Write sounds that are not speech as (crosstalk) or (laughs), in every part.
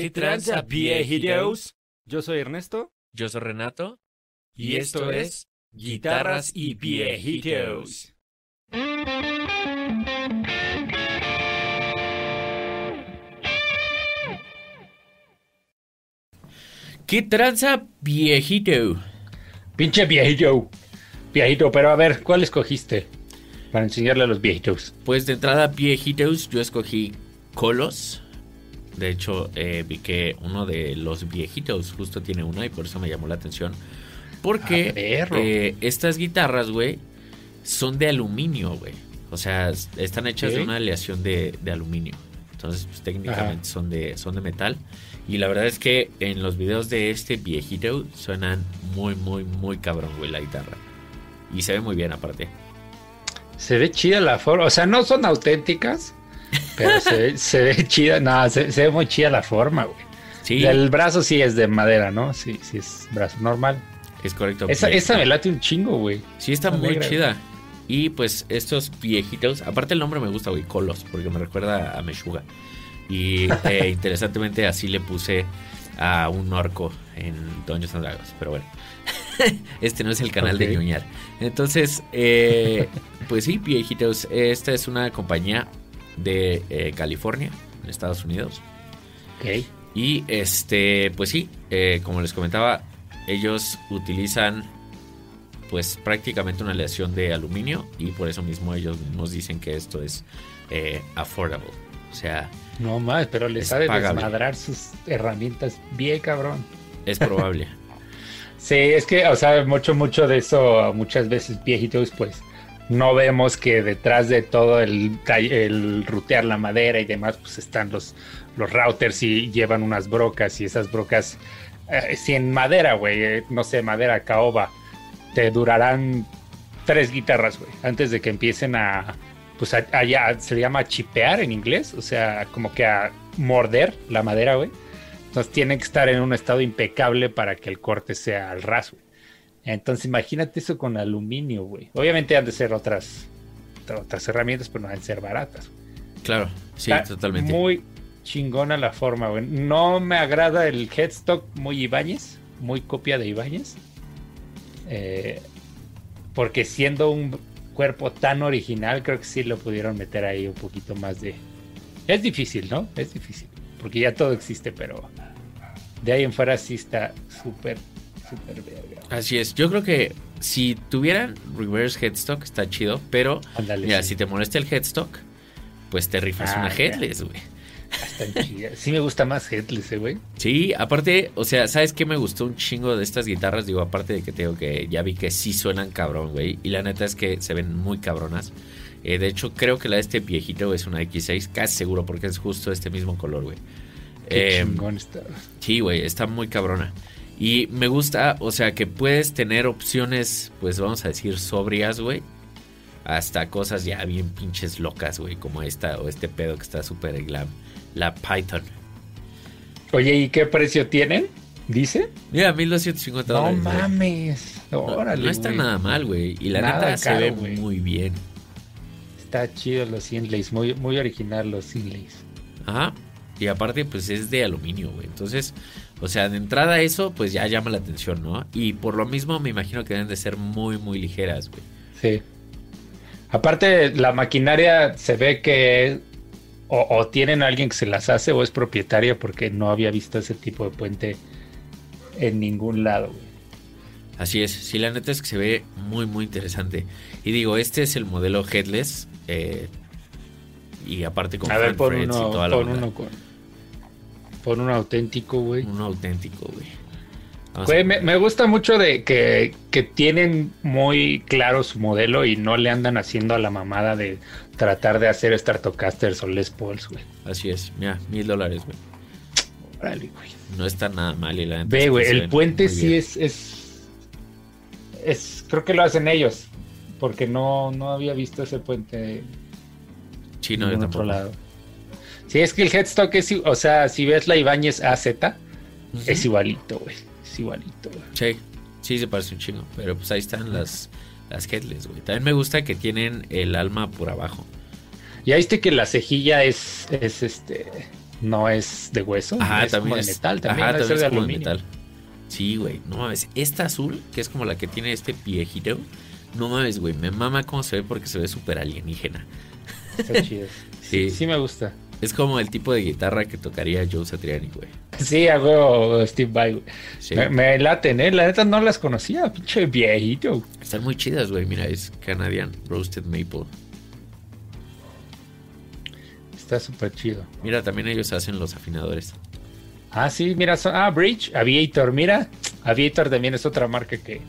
¿Qué tranza, viejitos? Yo soy Ernesto Yo soy Renato. y esto es Guitarras y Viejitos. ¿Qué tranza, viejito? Pinche viejito. Viejito, pero a ver, ¿cuál escogiste? Para enseñarle a los viejitos. Pues de entrada, viejitos, yo escogí Colos. De hecho, eh, vi que uno de los viejitos justo tiene una y por eso me llamó la atención. Porque Ah, eh, estas guitarras, güey, son de aluminio, güey. O sea, están hechas de una aleación de, de aluminio. Entonces, pues, técnicamente Ajá. son de, son de metal. Y la verdad es que en los videos de este viejito suenan muy, muy, muy cabrón, güey, la guitarra. Y se ve muy bien aparte. Se ve chida la forma. O sea, no son auténticas, pero se, ve- se ve chida. No, se, se ve muy chida la forma, güey. Sí, El brazo sí es de madera, ¿no? Sí, sí es brazo normal. es correcto. Esa, me late un chingo, güey. Sí, está muy negra. chida. Y pues estos viejitos, aparte el nombre me gusta, güey, Colos, porque me recuerda a Meshuga. Y eh, (laughs) interesantemente así le puse a un orco en Dungeons and Dragons, pero bueno. (laughs) este no es el canal de ñoñar. Entonces, eh, pues sí, viejitos, esta es una compañía de eh, California, en Estados Unidos. Ok. Y este, pues sí, eh, como les comentaba, ellos utilizan pues prácticamente una aleación de aluminio y por eso mismo ellos mismos dicen que esto es eh, affordable. O sea, No más, pero le Es sabe pagable. desmadrar sus herramientas bien cabrón. es probable. (laughs) Sí, es que, o sea, mucho, mucho de eso, muchas veces viejitos, pues no vemos que detrás de todo el, rutear la madera y demás, pues están los, routers y llevan unas brocas y esas brocas, eh, si en madera, güey, eh, no sé, madera caoba, te durarán tres guitarras, güey, antes de que empiecen a, pues allá se le llama chipear en inglés, o sea, como que a morder la madera, güey. Entonces tiene que estar en un estado impecable para que el corte sea al ras, güey. Entonces imagínate eso con aluminio, güey. Obviamente han de ser otras, otras herramientas, pero no han de ser baratas. Claro, sí, Está totalmente. Muy chingona la forma, güey. No me agrada el headstock muy Ibáñez, muy copia de Ibáñez. Eh, porque siendo un cuerpo tan original, creo que sí lo pudieron meter ahí un poquito más de... Es difícil, ¿no? Es difícil. Porque ya todo existe, pero de ahí en fuera sí está súper, verga. Así es. Yo creo que si tuvieran reverse headstock está chido, pero Ándale, mira, sí. si te molesta el headstock, pues te rifas Ah, una ya. headless, güey. Chidas. Sí me gusta más Headless, eh, güey. Sí, aparte, o sea, ¿sabes qué me gustó un chingo de estas guitarras? Digo, aparte de que te digo que ya vi que sí suenan cabrón, güey. Y la neta es que se ven muy cabronas. Eh, de hecho, creo que la de este viejito es una X6, casi seguro, porque es justo este mismo color, güey. Qué Eh, chingón está. Sí, güey, está muy cabrona. Y me gusta, o sea, que puedes tener opciones, pues vamos a decir, sobrias, güey. Hasta cosas ya bien pinches locas, güey, como esta o este pedo que está súper glam. La Python. Oye, ¿y qué precio tienen? ¿Dice? Mira, 1250 No dólares. güey. mames. No, Órale. no está nada mal, güey. Y la Nada neta se ve muy bien. Está chido los inlays, muy, muy original los inlays. Ajá. Y aparte, pues es de aluminio, güey. Entonces, o sea, de entrada eso, pues ya llama la atención, ¿no? Y por lo mismo me imagino que deben de ser muy, muy ligeras, güey. Sí. Aparte, la maquinaria se ve que o, o tienen a alguien que se las hace o es propietaria porque no había visto ese tipo de puente en ningún lado. güey. Así es. Sí, la neta es que se ve muy, muy interesante. Y digo, este es el modelo headless. eh, y aparte con A ver, pon uno, y toda la pon uno con... Pon uno auténtico, güey. Uno auténtico, güey. Me, me gusta mucho de que, que tienen muy claro su modelo y no le andan haciendo a la mamada de tratar de hacer Stratocasters o Les Pauls, güey. Así es. Mira, mil dólares, güey. Órale, güey. No está nada mal. Y la Ve, güey, el puente sí es, es, es, creo que lo hacen ellos, porque no, no había visto ese puente Sí, en no, yo ningún otro lado. Sí, es que el headstock es, o sea, si ves la Ibáñez AZ, es igualito, güey, es igualito, güey. Sí, sí se parece un chingo. Pero pues ahí están las, las headless, güey. También me gusta que tienen el alma por abajo. Ya viste que la cejilla es, es este, no es de hueso, Ajá, es también como es- de metal, también ajá, también de es como aluminio. metal. Sí, güey, no mames. Esta azul, que es como la que tiene este viejito, no mames, güey, me mama cómo se ve porque se ve súper alienígena. Está chido. (laughs) Sí. sí, sí me gusta. Es como el tipo de guitarra que tocaría Joe Satriani, güey. Sí, a huevo, Steve Vai. güey. Sí. Me, me laten, ¿eh? La neta no las conocía, pinche viejito. Están muy chidas, güey. Mira, es Canadian Roasted Maple. Está súper chido. Mira, también ellos hacen los afinadores. Ah, sí, mira, son, ah, Bridge, Aviator, mira. Aviator también es otra marca que,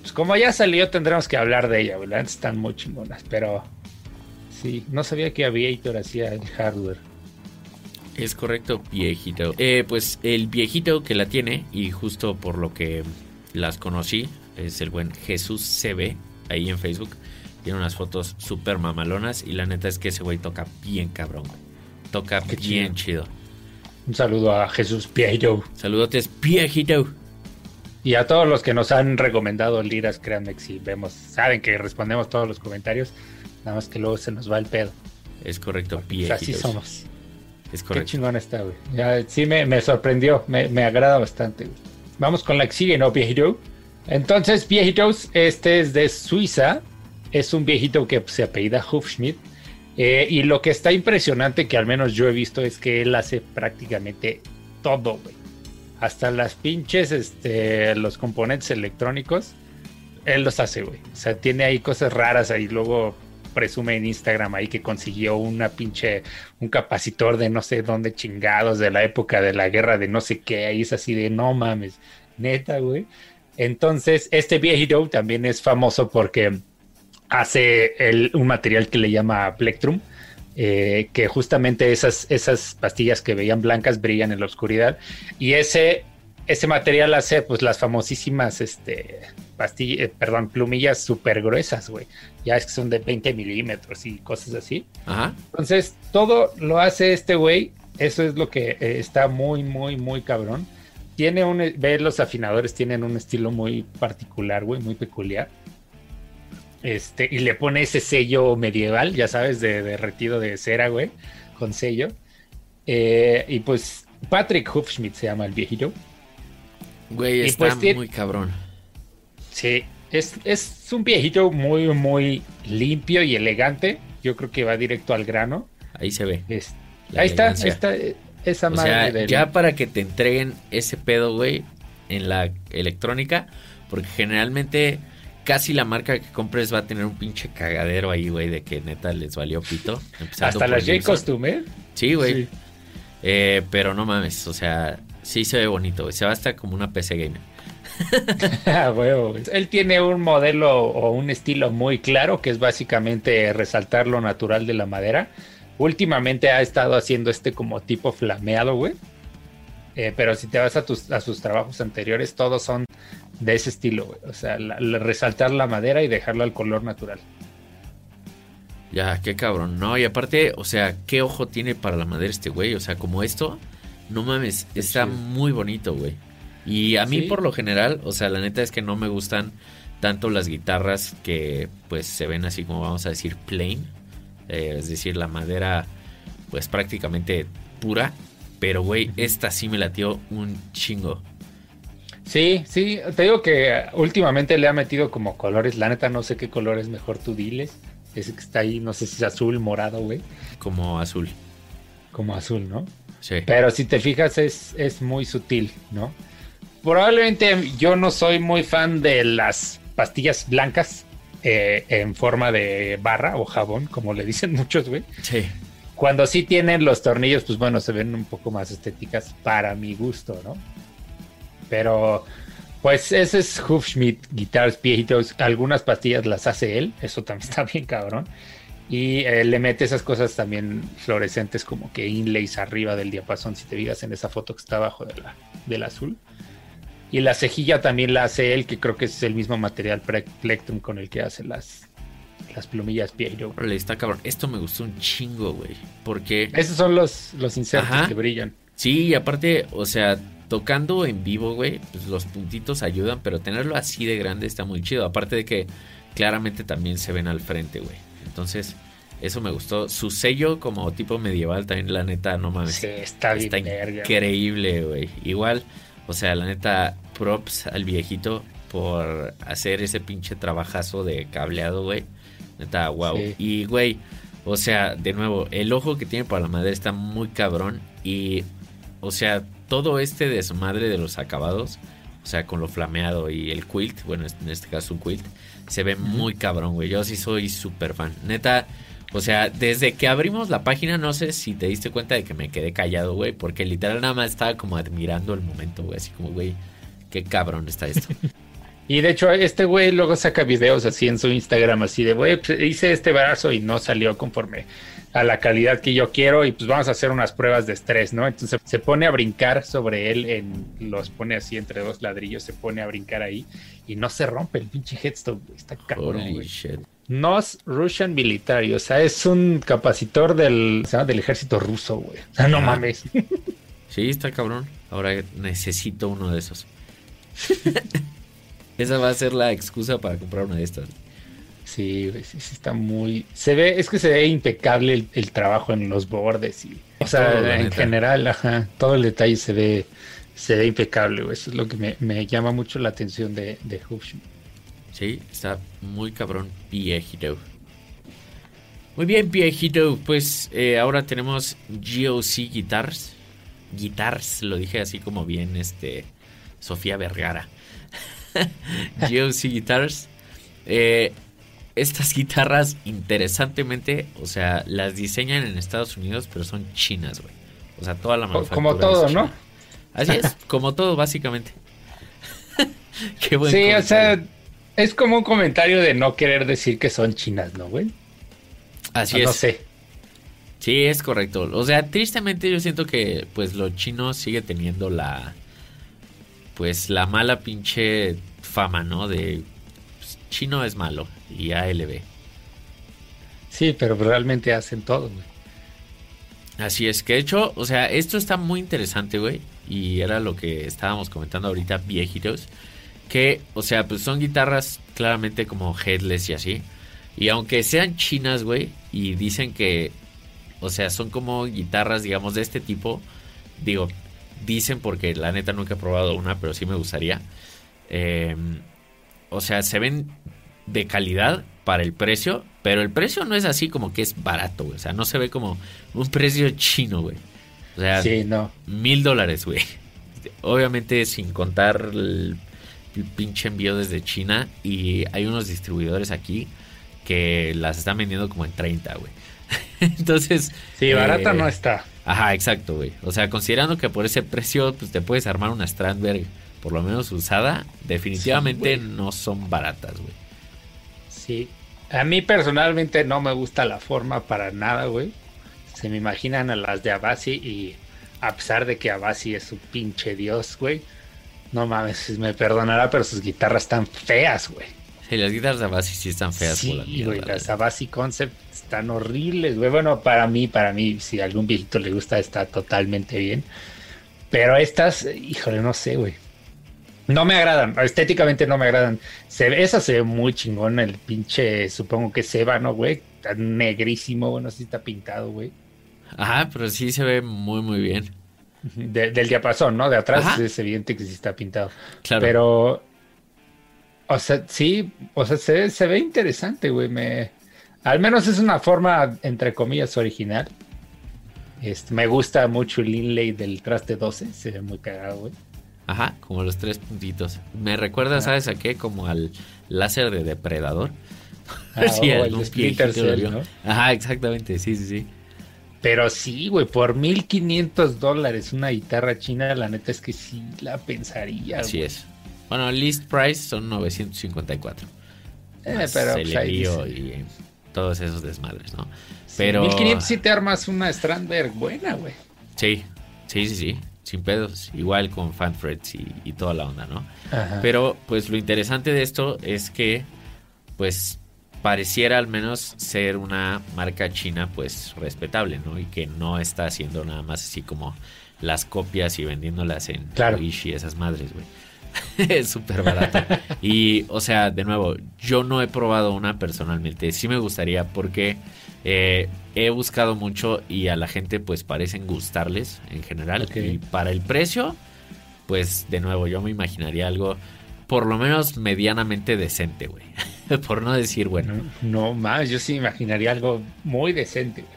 pues como ya salió, tendremos que hablar de ella, ¿verdad? Están muy chingonas, pero sí, no sabía que Aviator hacía el hardware. Es correcto, viejito. Eh, pues el viejito que la tiene, y justo por lo que las conocí, es el buen Jesús CB, ahí en Facebook. Tiene unas fotos súper mamalonas y la neta es que ese güey toca bien cabrón. Toca Qué bien chido. Un saludo a Jesús Piero Saludotes, viejito. y a todos los que nos han recomendado liras, créanme que si vemos, saben que respondemos todos los comentarios, nada más que luego se nos va el pedo. Es correcto, Pues viejito. así somos. Es Qué correcto. chingón está, güey. Ya, sí me, me sorprendió, me, me agrada bastante. güey. Vamos con la que sigue, ¿no, viejito? Entonces, viejitos, este es de Suiza. Es un viejito que pues, se apellida Hufschmidt. Eh, y lo que está impresionante, que al menos yo he visto, es que él hace prácticamente todo, güey. Hasta las pinches, este, los componentes electrónicos, él los hace, güey. O sea, tiene ahí cosas raras ahí. Luego presume en Instagram ahí que consiguió una pinche, un capacitor de no sé dónde chingados de la época de la guerra de no sé qué. Ahí es así de no mames, neta, güey. Entonces, este viejito también es famoso porque hace el- un material que le llama Plectrum, eh, que justamente esas, esas pastillas que veían blancas brillan en la oscuridad. Y ese, ese material hace pues las famosísimas este, pastillas, perdón, plumillas súper gruesas, güey. Ya es que son de 20 milímetros y cosas así. Ajá. Entonces, todo lo hace este güey. Eso es lo que eh, está muy, muy, muy cabrón. Tiene un, ve los afinadores, tienen un estilo muy particular, güey, muy peculiar. Este, y le pone ese sello medieval, ya sabes, de derretido de cera, güey, con sello. Eh, y pues Patrick Hufschmidt se llama el viejito. Güey, Y está pues muy cabrón. Sí, es, es un viejito muy, muy limpio y elegante. Yo creo que va directo al grano. Ahí se ve. Es- ahí está, elegancia. está eh, esa O madre sea, ya para que te entreguen ese pedo, güey, en la electrónica, porque generalmente casi la marca que compres va a tener un pinche cagadero ahí, güey, de que neta les valió pito. Hasta las J. Costume, ¿eh? Sí, güey. Sí. Eh, pero no mames, o sea, sí se ve bonito, güey. Se va hasta como una PC gamer. (laughs) Ah. Él tiene un modelo o un estilo muy claro que es básicamente resaltar lo natural de la madera. Últimamente ha estado haciendo este como tipo flameado, güey. Eh, pero si te vas a, tus, a sus trabajos anteriores, todos son de ese estilo, güey. O sea, la- la- resaltar la madera y dejarla al color natural. Ya, qué cabrón. No, y aparte, o sea, qué ojo tiene para la madera este güey. O sea, como esto, no mames, está muy bonito, güey. Y a mí, Sí. por lo general, o sea, la neta es que no me gustan tanto las guitarras que, pues, se ven así como vamos a decir, plain. Eh, es decir, la madera, pues, prácticamente pura. Pero, güey, esta sí me latió un chingo. Sí, sí, te digo que últimamente le ha metido como colores. La neta no sé qué color es mejor, tú diles. Ese que está ahí, no sé si es azul, morado, güey. Como azul. Como azul, ¿no? Sí. Pero si te fijas es, es muy sutil, ¿no? Probablemente yo no soy muy fan de las pastillas blancas eh, en forma de barra o jabón, como le dicen (laughs) muchos, güey. Sí. Cuando sí tienen los tornillos, pues bueno, se ven un poco más estéticas para mi gusto, ¿no? Pero, pues ese es Hufschmidt Guitars Viejitos. Algunas pastillas las hace él, eso también (laughs) está bien cabrón. Y eh, le mete esas cosas también fluorescentes como que inlays arriba del diapasón, si te fijas en esa foto que está abajo de la, del azul. Y la cejilla también la hace él, que creo que es el mismo material Plectrum con el que hace las, las plumillas Piero. Órale, está cabrón. Esto me gustó un chingo, güey. Porque... Esos son los, los insertos Ajá. que brillan. Sí, y aparte, o sea, tocando en vivo, güey, pues los puntitos ayudan, pero tenerlo así de grande está muy chido. Aparte de que claramente también se ven al frente, güey. Entonces, Eso me gustó. Su sello como tipo medieval también, la neta, no mames. Sí, está bien verga. increíble, güey. Igual, o sea, la neta, props al viejito por hacer ese pinche trabajazo de cableado, güey. Neta, wow. Y, güey, o sea, de nuevo, el ojo que tiene para la madera está muy cabrón. Y, o sea, todo este desmadre de los acabados, o sea, con lo flameado y el quilt, bueno, en este caso un quilt, se ve muy cabrón, güey. Yo sí soy súper fan. Neta, o sea, desde que abrimos la página, no sé si te diste cuenta de que me quedé callado, güey, porque literal nada más estaba como admirando el momento, güey, así como, güey, qué cabrón está esto. (laughs) Y de hecho, este güey luego saca videos así en su Instagram, así de, güey, pues, hice este brazo y no salió conforme a la calidad que yo quiero y pues vamos a hacer unas pruebas de estrés, ¿no? Entonces se pone a brincar sobre él, en, los pone así entre dos ladrillos, se pone a brincar ahí y no se rompe el pinche headstone, está cabrón. Shit. Nos Russian Military, o sea, es un capacitor del, del ejército ruso, güey. O sea, no mames. Sí, está cabrón. Ahora necesito uno de esos. (laughs) Esa va a ser la excusa para comprar una de estas. Sí, sí, sí, está muy. Se ve, es que se ve impecable el, trabajo en los bordes y. O sea, en general, ajá, todo el detalle se ve, se ve impecable, Eso es lo que me, llama mucho la atención de, de Sí, está muy cabrón, viejito. Muy bien, viejito. Pues eh, ahora tenemos GOC Guitars. Guitars, lo dije así como bien, este. Sofía Vergara. (laughs) GOC Guitars. Eh, estas guitarras, interesantemente, o sea, las diseñan en Estados Unidos, pero son chinas, güey. O sea, toda la manufactura. Como todo, ¿no? Así es, como todo, básicamente. (laughs) Qué buen Sí, o sea, es como un comentario de no querer decir que son chinas, ¿no, güey? Así es. No sé. Sí, es correcto. O sea, tristemente yo siento que pues lo chino sigue teniendo la pues la mala pinche fama, ¿no? De pues, chino es malo y ALB. Sí, pero realmente hacen todo, güey. Así es, que de hecho, o sea, esto está muy interesante, güey. Y era lo que estábamos comentando ahorita, viejitos. Que, o sea, pues son guitarras claramente como headless y así. Y aunque sean chinas, güey, y dicen que, o sea, son como guitarras, digamos, de este tipo. Digo, dicen porque la neta nunca he probado una, pero sí me gustaría. Eh, o sea, se ven de calidad para el precio, pero el precio no es así como que es barato, güey. O sea, no se ve como un precio chino, güey. O sea, no. mil dólares, güey. Obviamente sin contar el, pinche envío desde China y hay unos distribuidores aquí que las están vendiendo como en 30, güey. (laughs) Entonces... Sí, barata eh, no está. Ajá, exacto, güey. O sea, considerando que por ese precio pues te puedes armar una Strandberg por lo menos usada, definitivamente no son baratas, güey. Sí. A mí personalmente no me gusta la forma para nada, güey. Se me imaginan a las de Abasi y a pesar de que Abasi es su pinche dios, güey. No mames, me perdonará, pero sus guitarras están feas, güey. Sí, las guitarras de Abasi sí están feas. Sí, güey, las Abasi Concept están horribles, güey. Bueno, para mí, para mí, si a algún viejito le gusta, está totalmente bien. Pero estas, híjole, no sé, güey. No me agradan, estéticamente no me agradan. Se, esa se ve muy chingón, el pinche, supongo que se ¿no, güey? Está negrísimo, bueno, sí está pintado, güey. Ajá, pero sí se ve muy, muy bien. Del diapasón, ¿no? De atrás es evidente que sí está pintado. Claro. Pero, o sea, sí, o sea, se, se ve interesante, güey. Me, al menos es una forma, entre comillas, original. Este, me gusta mucho el inlay del traste 12, se ve muy cagado, güey. Ajá, como los tres puntitos. Me recuerda, ¿sabes a qué? Como al láser de depredador. Ah, (laughs) sí, el Splinter Cell, ¿no? Ajá, exactamente, sí, sí, sí. Pero sí, güey, por 1500 dólares una guitarra china, la neta es que sí la pensaría. Así es. Bueno, list price son 954. Eh, pero el pues, y todos esos desmadres, ¿no? Pero 1500 si te armas una Strandberg buena, güey. Sí, sí, sí, sí sin pedos, igual con fanfreds y, y toda la onda, ¿no? Pero pues lo interesante de esto es que pues pareciera al menos ser una marca china pues respetable, ¿no? Y que no está haciendo nada más así como las copias y vendiéndolas en claro. y esas madres, güey. (laughs) es súper barato. Y, o sea, de nuevo, yo no he probado una personalmente. Sí me gustaría porque eh, he buscado mucho y a la gente pues parecen gustarles en general. Y para el precio, pues de nuevo, yo me imaginaría algo por lo menos medianamente decente, güey. (laughs) por no decir bueno. No, más, yo sí imaginaría algo muy decente, güey.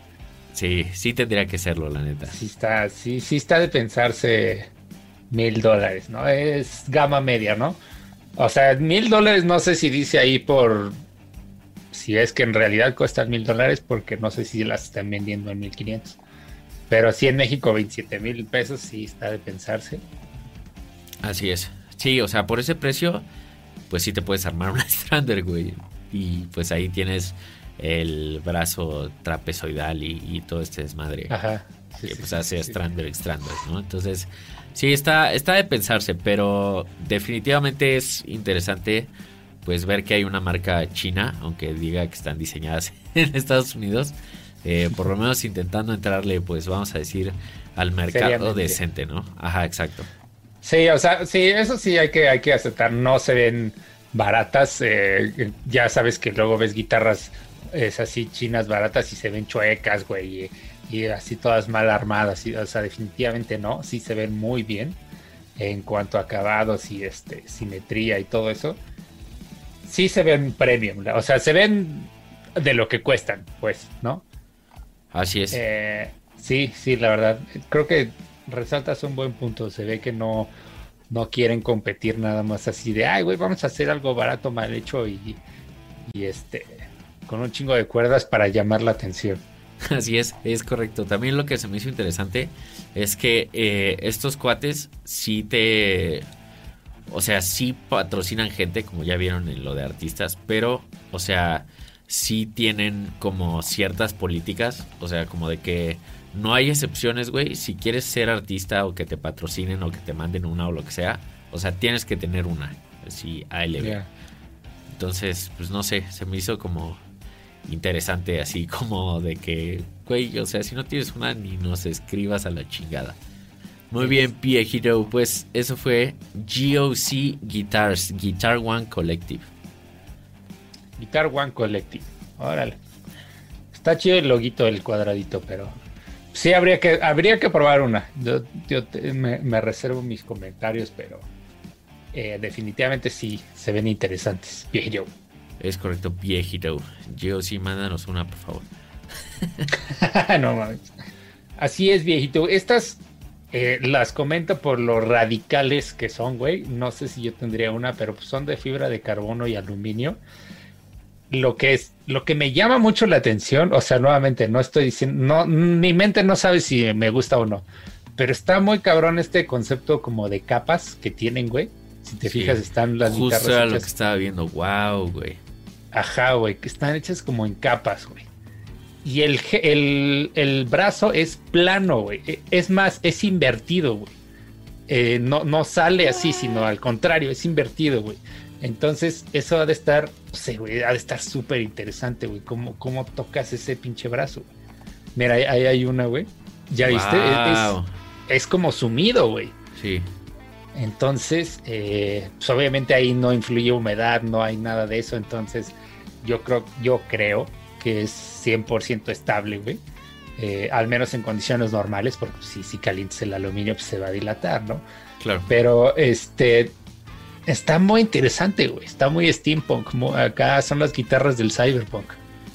Sí, sí tendría que serlo, la neta. Sí está, sí, sí está de pensarse mil dólares, ¿no? Es gama media, ¿no? O sea, mil dólares no sé si dice ahí por si es que en realidad cuestan mil dólares, porque no sé si las están vendiendo en mil quinientos. Pero sí en México 27 mil pesos sí está de pensarse. Así es. Sí, o sea, por ese precio, pues sí te puedes armar una (laughs) Strander, güey. Y pues ahí tienes el brazo trapezoidal y, todo este desmadre. Ajá. que pues hace Strander Strander, ¿no? Entonces, sí, está, está de pensarse, pero definitivamente es interesante pues ver que hay una marca china, aunque diga que están diseñadas (laughs) en Estados Unidos, eh, por lo menos intentando entrarle, pues vamos a decir, al mercado decente, ¿no? Ajá, exacto. Sí, o sea, sí, eso sí hay que, hay que aceptar, no se ven baratas, eh, ya sabes que luego ves guitarras es así chinas baratas y se ven chuecas, güey, y, así todas mal armadas, y, o sea, definitivamente no, sí se ven muy bien en cuanto a acabados y este simetría y todo eso. Sí se ven premium, o sea, se ven de lo que cuestan, pues, ¿no? Así es. Eh, sí, sí, la verdad, creo que resaltas un buen punto, se ve que no no quieren competir nada más así de, ay, güey, vamos a hacer algo barato, mal hecho y, y este, con un chingo de cuerdas para llamar la atención. Así es, es correcto. También lo que se me hizo interesante es que eh, estos cuates sí te... O sea, sí patrocinan gente, como ya vieron en lo de artistas, pero, o sea, sí tienen como ciertas políticas, o sea, como de que no hay excepciones, güey. Si quieres ser artista o que te patrocinen o que te manden una o lo que sea, o sea, tienes que tener una, así ALB. Entonces, pues no sé, se me hizo como interesante, así (laughs) como de que, güey, o sea, si no tienes una, ni nos escribas a la chingada. Muy bien, Pie Hero, pues eso fue GOC Guitars, Guitar One Collective. Guitar One Collective, órale. Está chido el loguito del cuadradito, pero sí habría que, habría que probar una. Yo, me, reservo mis comentarios, pero eh, definitivamente sí se ven interesantes. Hero. Es correcto, viejito. Yo sí, mándanos una, por favor. (laughs) no mames. Así es, viejito. Estas eh, las comento por lo radicales que son, güey. No sé si yo tendría una, pero son de fibra de carbono y aluminio. Lo que es, lo que me llama mucho la atención, o sea, nuevamente, no estoy diciendo, no, mi mente no sabe si me gusta o no, pero está muy cabrón este concepto como de capas que tienen, güey. Si te fijas, están las Justo lo que estaba viendo, wow, güey. Ajá, güey, que están hechas como en capas, güey. Y el, el, el, brazo es plano, güey. E, es más, es invertido, güey. Eh, no, no sale así, sino al contrario, es invertido, güey. Entonces, eso ha de estar, no sé, güey, ha de estar súper interesante, güey. ¿Cómo, ¿Cómo, tocas ese pinche brazo? Mira, ahí, hay una, güey. ¿Ya viste? Es, es, como sumido, güey. Sí. Entonces, eh, pues obviamente ahí no influye humedad, no hay nada de eso. Entonces, yo creo, yo creo que es 100% estable, güey. Eh, al menos en condiciones normales, porque si, si calientes el aluminio, pues se va a dilatar, ¿no? Claro. Pero este está muy interesante, güey. Está muy steampunk. acá son las guitarras del cyberpunk.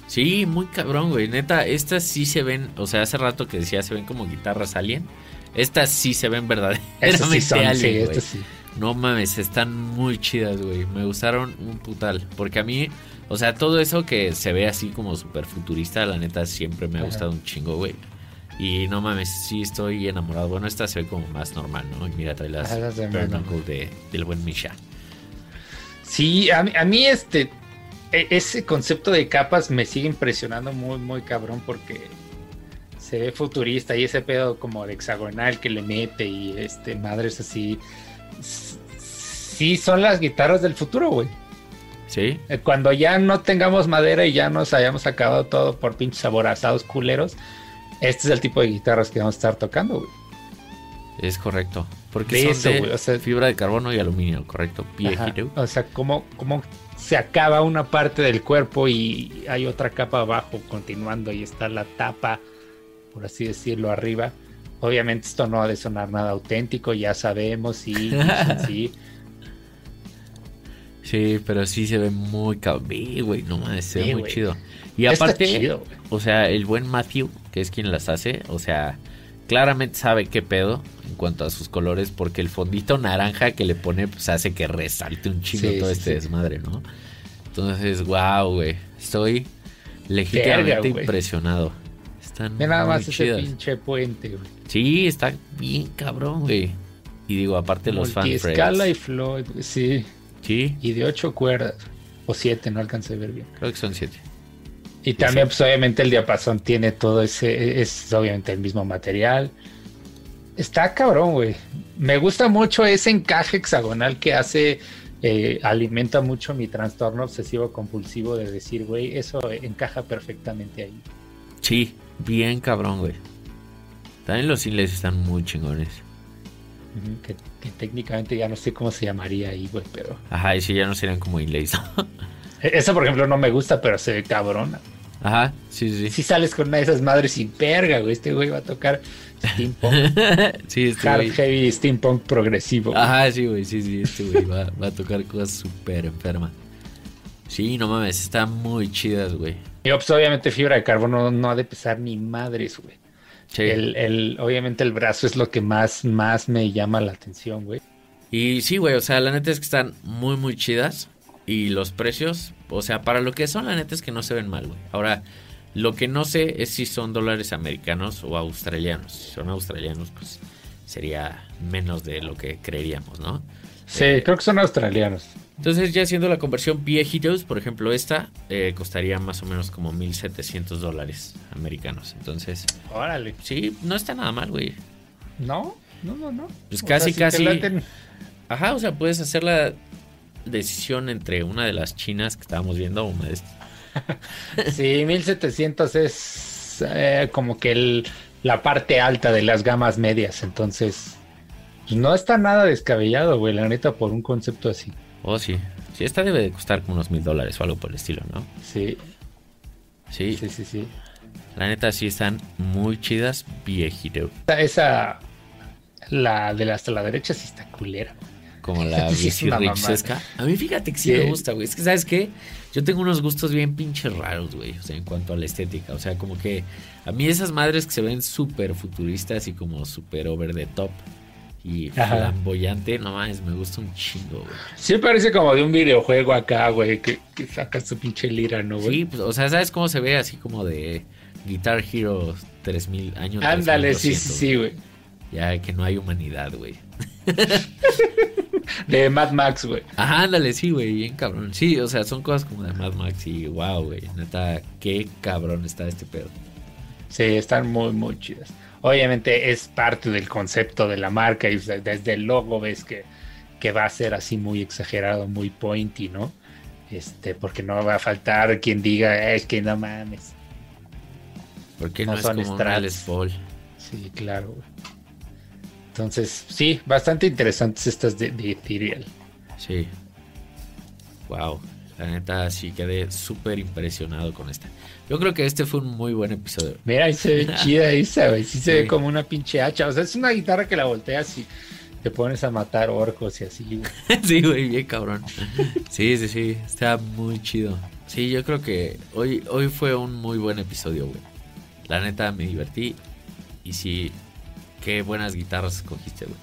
Sí, muy cabrón, güey. Neta, estas sí se ven, o sea, hace rato que decía, se ven como guitarras alien. Estas sí se ven verdaderamente sí alien, sí, No mames, están muy chidas, güey. Me gustaron un putal. Porque a mí o sea, todo eso que se ve así como súper futurista, la neta siempre me ha gustado un chingo, güey. Y no mames, sí estoy enamorado. Bueno, esta se ve como más normal, ¿no? Y mira, trae las de, del buen Misha. Sí, a mí, este, e, ese concepto de capas me sigue impresionando muy, muy cabrón porque se ve futurista y ese pedo como de hexagonal que le mete y este, madres así. Sí, son las guitarras del futuro, güey. Sí. Eh, cuando ya no tengamos madera y ya nos hayamos acabado todo por pinches aborazados culeros, este es el tipo de guitarras que vamos a estar tocando, güey. Es correcto. Porque De son eso, de güey, o sea- fibra de carbono y aluminio, correcto. Ajá. O sea, cómo, cómo se acaba una parte del cuerpo y hay otra capa abajo continuando y está la tapa, por así decirlo, arriba. Obviamente esto no ha de sonar nada auténtico, ya sabemos, sí, sí. (laughs) Sí, pero sí se ve muy cabrón. Güey, no mames, se ve Sí, muy chido. Y aparte, chido, o sea, el buen Matthew, que es quien las hace, o sea, claramente sabe qué pedo en cuanto a sus colores, porque el fondito naranja que le pone, pues hace que resalte un chingo Sí, todo sí, este sí. desmadre, ¿no? Entonces, wow, güey. Estoy legítimamente Verga, impresionado. Están Ve nada más ese chidas. pinche puente, güey. Sí, está bien cabrón, güey. Y digo, aparte los fan Multiescala y. Floyd, sí. Sí, Y de ocho cuerdas. O siete, no alcancé a ver bien. creo que son siete. Y también, pues obviamente el diapasón tiene todo ese, es obviamente el mismo material. Está cabrón, güey. Me gusta mucho ese encaje hexagonal que hace, eh, alimenta mucho mi trastorno obsesivo compulsivo de decir, güey, eso encaja perfectamente ahí. Sí, bien cabrón, güey. También los inlays están muy chingones. Que, que técnicamente ya no sé cómo se llamaría ahí, güey, pero... Ajá, y si ya no serían como inlays. (laughs) E- Eso, por ejemplo, no me gusta, pero se ve cabrona. Ajá, sí, sí. Si sales con una de esas madres sin perga, güey, este güey va a tocar steampunk, (laughs) sí, este hard güey. heavy steampunk progresivo. güey. Ajá, sí, güey, sí, sí, este güey va, va a tocar cosas súper enfermas. Sí, no mames, están muy chidas, güey. Y pues, obviamente fibra de carbono no ha de pesar ni madres, güey. Sí. El, el- obviamente el brazo es lo que más, más me llama la atención, güey. Y sí, güey, o sea, la neta es que están muy, muy chidas. Y los precios, o sea, para lo que son, la neta es que no se ven mal, güey. Ahora, lo que no sé es si son dólares americanos o australianos. Si son australianos, pues sería menos de lo que creeríamos, ¿no? Sí, Eh, creo que son australianos. Entonces, ya haciendo la conversión viejitos, por ejemplo, esta eh, costaría más o menos como 1.700 dólares americanos. Entonces, Órale. sí, no está nada mal, güey. No, no, no, no. Pues O casi, sea, si te casi. laten- Ajá, o sea, puedes hacer la decisión entre una de las chinas que estábamos viendo o una de estas. (laughs) Sí, 1700 es eh, como que el- la parte alta de las gamas medias. Entonces, pues, no está nada descabellado, güey, la neta, por un concepto así. Oh, sí. Sí, esta debe de costar como unos mil dólares o algo por el estilo, ¿no? Sí, Sí, sí, sí, sí. la neta sí están muy chidas, viejito. Esa, esa- la de la hasta la derecha sí está culera. Como (laughs) la Richesca. A mí fíjate que sí, Sí. me gusta, güey. Es que, ¿sabes qué? Yo tengo unos gustos bien pinches raros, güey. O sea, en cuanto a la estética. O sea, como que a mí esas madres que se ven súper futuristas y como súper over the top y flamboyante, no mames, me gusta un chingo, güey. Sí parece como de un videojuego acá, güey, que, que saca su pinche lira, ¿no, güey? Sí, pues, o sea, ¿sabes cómo se ve? Así como de Guitar Hero 3000 años. Ándale, sí, sí, sí, güey. Ya que no hay humanidad, güey. (laughs) De Mad Max, güey. Ajá, ándale, sí, güey, bien cabrón. Sí, o sea, son cosas como de Mad Max y wow, güey. Neta, qué cabrón está este pedo. Sí, están muy, muy chidas. Obviamente es parte del concepto de la marca y desde el logo ves que, que va a ser así muy exagerado, muy pointy, ¿no? Este, porque no va a faltar quien diga, "Eh, es que no mames. Porque No no, es son como un. Sí, claro, güey. Entonces, sí, bastante interesantes estas de, de Ethereal. Sí. Wow. La neta, sí quedé súper impresionado con esta. Yo creo que este fue un muy buen episodio. Mira, ahí se ve (laughs) chida esa, güey. Sí se ve como una pinche hacha. O sea, es una guitarra que la volteas y te pones a matar orcos y así, güey. (laughs) sí, güey, bien cabrón. Sí, sí, sí. Está muy chido. Sí, yo creo que hoy, hoy fue un muy buen episodio, güey. La neta, me divertí. Y sí, qué buenas guitarras escogiste, güey.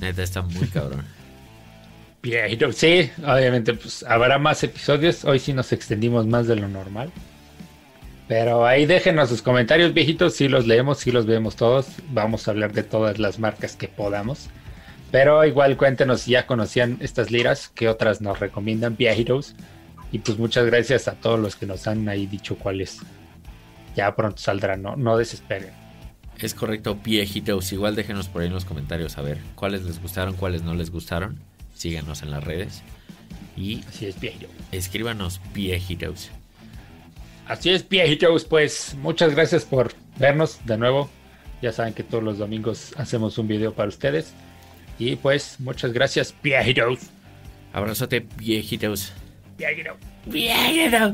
Neta, está muy cabrón. (laughs) Bien, sí, obviamente, pues habrá más episodios. Hoy sí nos extendimos más de lo normal. Pero ahí déjenos sus comentarios, viejitos. Si los leemos, si los vemos todos. Vamos a hablar de todas las marcas que podamos. Pero igual cuéntenos si ya conocían estas liras, qué otras nos recomiendan, viejitos. Y pues muchas gracias a todos los que nos han ahí dicho cuáles. Ya pronto saldrán, no, no desesperen. Es correcto, viejitos. Igual déjenos por ahí en los comentarios a ver cuáles les gustaron, cuáles no les gustaron. Síganos en las redes. Y Así es, viejito. escríbanos viejitos. Así es, viejitos. Pues muchas gracias por vernos de nuevo. Ya saben que todos los domingos hacemos un video para ustedes. Y pues, muchas gracias, viejitos. Abrazote, viejitos. Viejito. Viejitos.